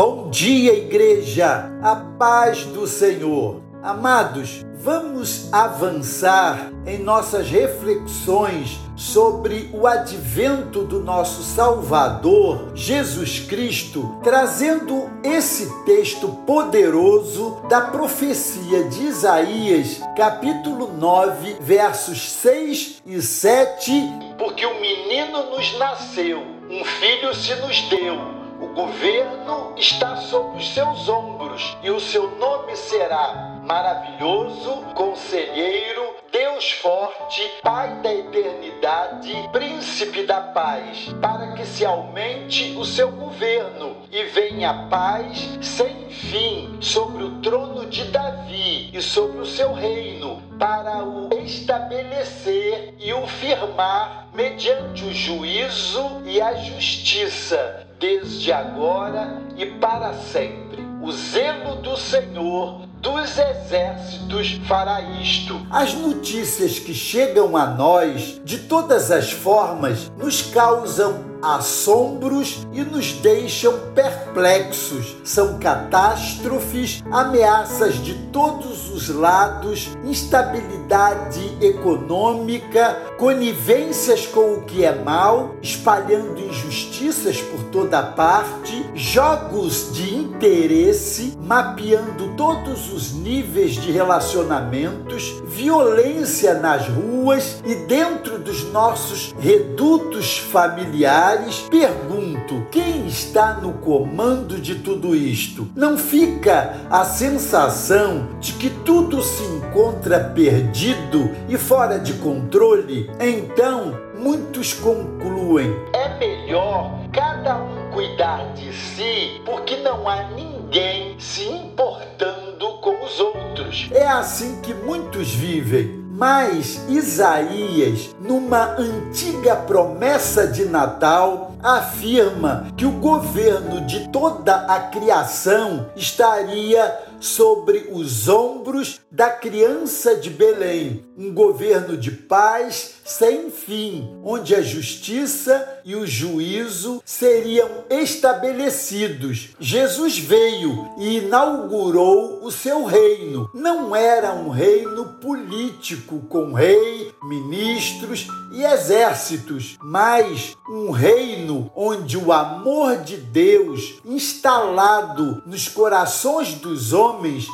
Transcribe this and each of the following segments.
Bom dia, igreja, a paz do Senhor. Amados, vamos avançar em nossas reflexões sobre o advento do nosso Salvador, Jesus Cristo, trazendo esse texto poderoso da profecia de Isaías, capítulo 9, versos 6 e 7. Porque um menino nos nasceu, um filho se nos deu o governo está sobre os seus ombros e o seu nome será Maravilhoso, Conselheiro, Deus Forte, Pai da Eternidade, Príncipe da Paz, para que se aumente o seu governo e venha paz sem fim sobre o trono de Davi e sobre o seu reino, para o estabelecer e o firmar mediante o juízo e a justiça desde agora e para sempre. O zelo do Senhor dos exércitos fará isto. As notícias que chegam a nós de todas as formas nos causam assombros e nos deixam perplexos. São catástrofes, ameaças de todos os lados, instabilidade econômica, conivências com o que é mal, espalhando injustiças por toda parte, jogos de interesse, mapeando todos os níveis de relacionamentos, violência nas ruas e dentro dos nossos redutos familiares pergunto: quem está no comando de tudo isto? Não fica a sensação de que tudo se encontra perdido e fora de controle? Então, muitos concluem: é melhor cada um cuidar de si, porque não há ninguém se importando com os outros. É assim que muitos vivem mas Isaías, numa antiga promessa de Natal, afirma que o governo de toda a criação estaria sobre os ombros da criança de Belém, um governo de paz sem fim, onde a justiça e o juízo seriam estabelecidos. Jesus veio e inaugurou o seu reino. Não era um reino político com rei, ministros e exércitos, mas um reino onde o amor de Deus, instalado nos corações dos homens,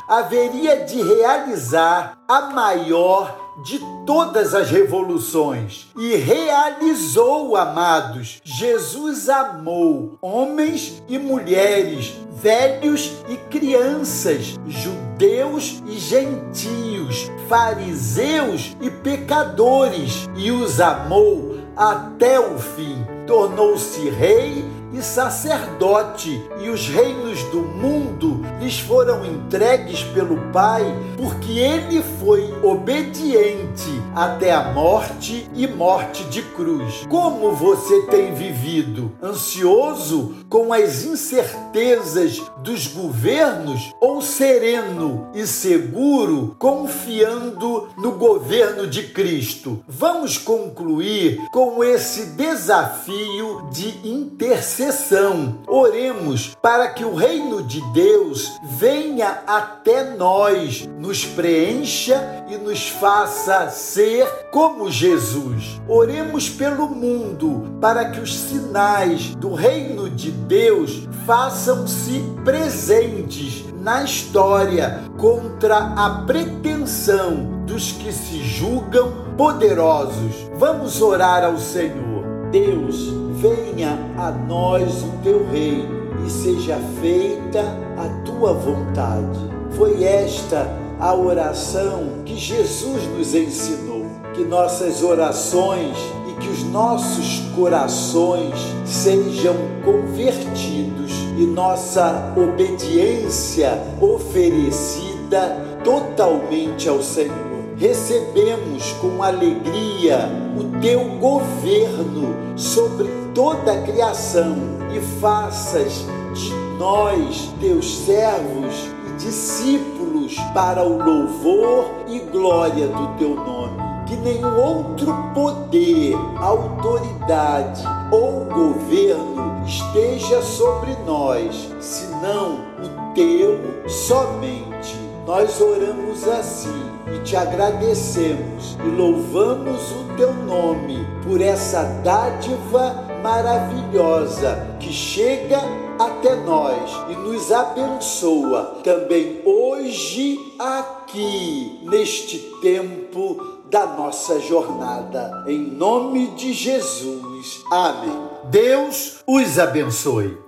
haveria de realizar a maior de todas as revoluções e realizou, amados. Jesus amou homens e mulheres, velhos e crianças, judeus e gentios, fariseus e pecadores, e os amou até o fim. Tornou-se rei e sacerdote, e os reinos do mundo lhes foram entregues pelo Pai, porque ele foi obediente até a morte e morte de cruz. Como você tem vivido? Ansioso com as incertezas dos governos ou sereno e seguro confiando no governo de Cristo? Vamos concluir com esse desafio de intercessão exceção. Oremos para que o reino de Deus venha até nós, nos preencha e nos faça ser como Jesus. Oremos pelo mundo para que os sinais do reino de Deus façam-se presentes na história contra a pretensão dos que se julgam poderosos. Vamos orar ao Senhor. Deus, venha a nós o teu reino e seja feita a tua vontade. Foi esta a oração que Jesus nos ensinou. Que nossas orações e que os nossos corações sejam convertidos e nossa obediência oferecida totalmente ao Senhor recebemos com alegria o teu governo sobre toda a criação e faças de nós, teus servos e discípulos, para o louvor e glória do teu nome. Que nenhum outro poder, autoridade ou governo esteja sobre nós, senão o teu somente. Nós oramos assim e te agradecemos e louvamos o teu nome por essa dádiva maravilhosa que chega até nós e nos abençoa também hoje aqui neste tempo da nossa jornada. Em nome de Jesus. Amém. Deus os abençoe.